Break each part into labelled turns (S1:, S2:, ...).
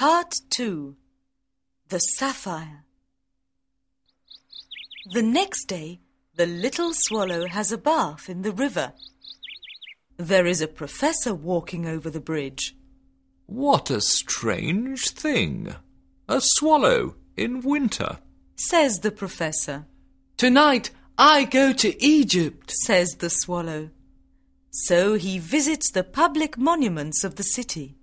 S1: Part 2 The Sapphire The next day, the little swallow has a bath in the river. There is a professor walking over the bridge.
S2: What a strange thing! A swallow in winter.
S1: Says the professor.
S3: Tonight I go to Egypt.
S1: Says the swallow. So he visits the public monuments of the city.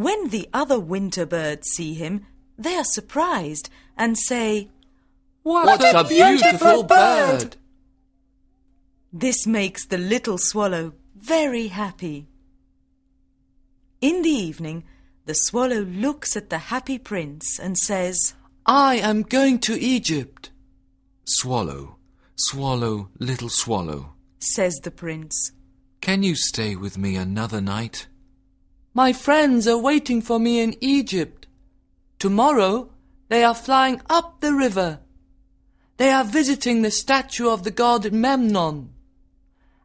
S1: When the other winter birds see him, they are surprised and say,
S3: What, a, beautiful, bird.
S1: This makes the little swallow very happy. In the evening, the swallow looks at the happy prince and says,
S3: I am going to Egypt.
S2: Swallow, swallow, little swallow,
S1: says the prince.
S2: can you stay with me another night?
S3: My friends are waiting for me in Egypt. Tomorrow they are flying up the river. They are visiting the statue of the god Memnon.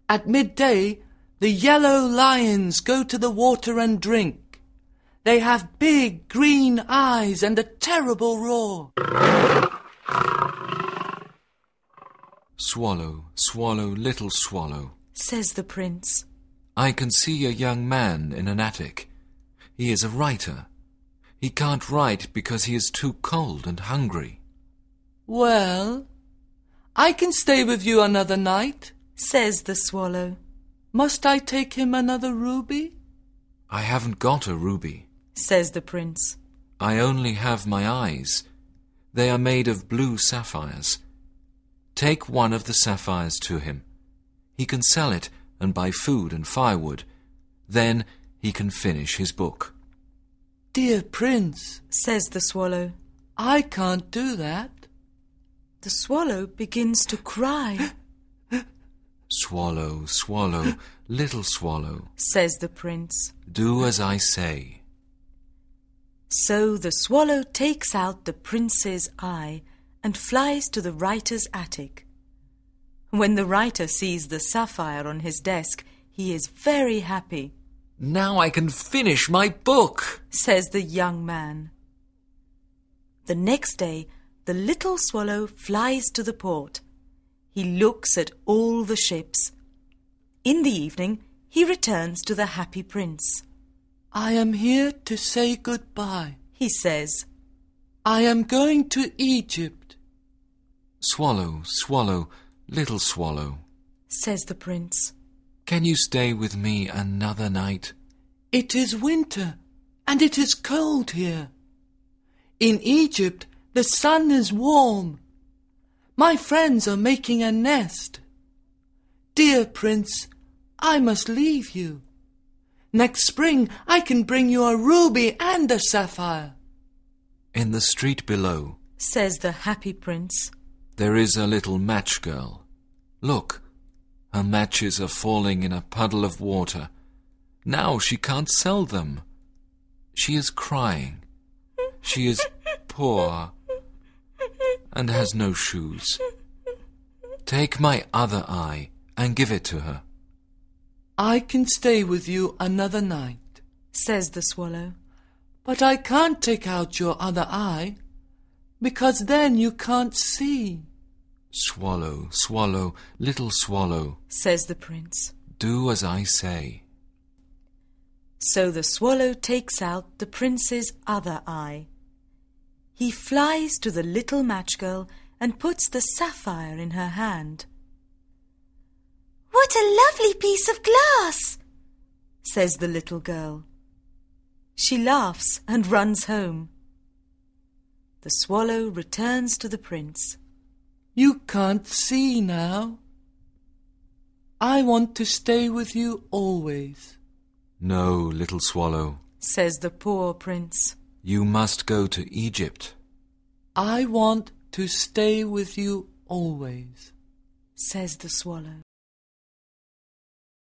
S3: At midday, the yellow lions go to the water and drink. They have big green eyes and a terrible roar.
S2: Swallow, swallow, little swallow,
S1: Says the prince.
S2: I can see a young man in an attic. He is a writer. He can't write because he is too cold and hungry.
S3: Well, I can stay with you another night.
S1: Says the swallow.
S3: Must I take him another ruby?
S2: I haven't got a ruby.
S1: Says the prince.
S2: I only have my eyes. They are made of blue sapphires. Take one of the sapphires to him. He can sell it and buy food and firewood. Then he can finish his book.
S3: Dear prince,
S1: Says the swallow.
S3: I can't do that.
S1: The swallow begins to cry.
S2: Swallow, swallow, little swallow,
S1: Says the prince.
S2: do as I say.
S1: So the swallow takes out the prince's eye and flies to the writer's attic. When the writer sees the sapphire on his desk, he is very happy,
S2: Now I can finish my book.
S1: says the young man. The next day, the little swallow flies to the port. He looks at all the ships. In the evening, he returns to the happy prince.
S3: I am here to say goodbye.
S1: He says,
S3: I am going to Egypt.
S2: Swallow, swallow, little swallow,
S1: says the prince.
S2: can you stay with me another night?
S3: It is winter and it is cold here. In Egypt, the sun is warm. My friends are making a nest. Dear prince, I must leave you. Next spring, I can bring you a ruby and a sapphire.
S2: In the street below,
S1: says the happy prince.
S2: There is a little match girl. Look, her matches are falling in a puddle of water. Now she can't sell them. She is crying. She is poor and has no shoes. Take my other eye and give it to her.
S3: I can stay with you another night.
S1: says the swallow.
S3: But I can't take out your other eye, because then you can't see.
S2: Swallow, swallow, little swallow,
S1: says the prince.
S2: do as I say.
S1: So the swallow takes out the prince's other eye. He flies to the little match girl and puts the sapphire in her hand. What a lovely piece of glass, says the little girl. She laughs and runs home. The swallow returns to the prince.
S3: You can't see now. I want to stay with you always.
S2: No, little swallow,
S1: says the poor prince.
S2: you must go to Egypt.
S3: I want to stay with you always.
S1: says the swallow.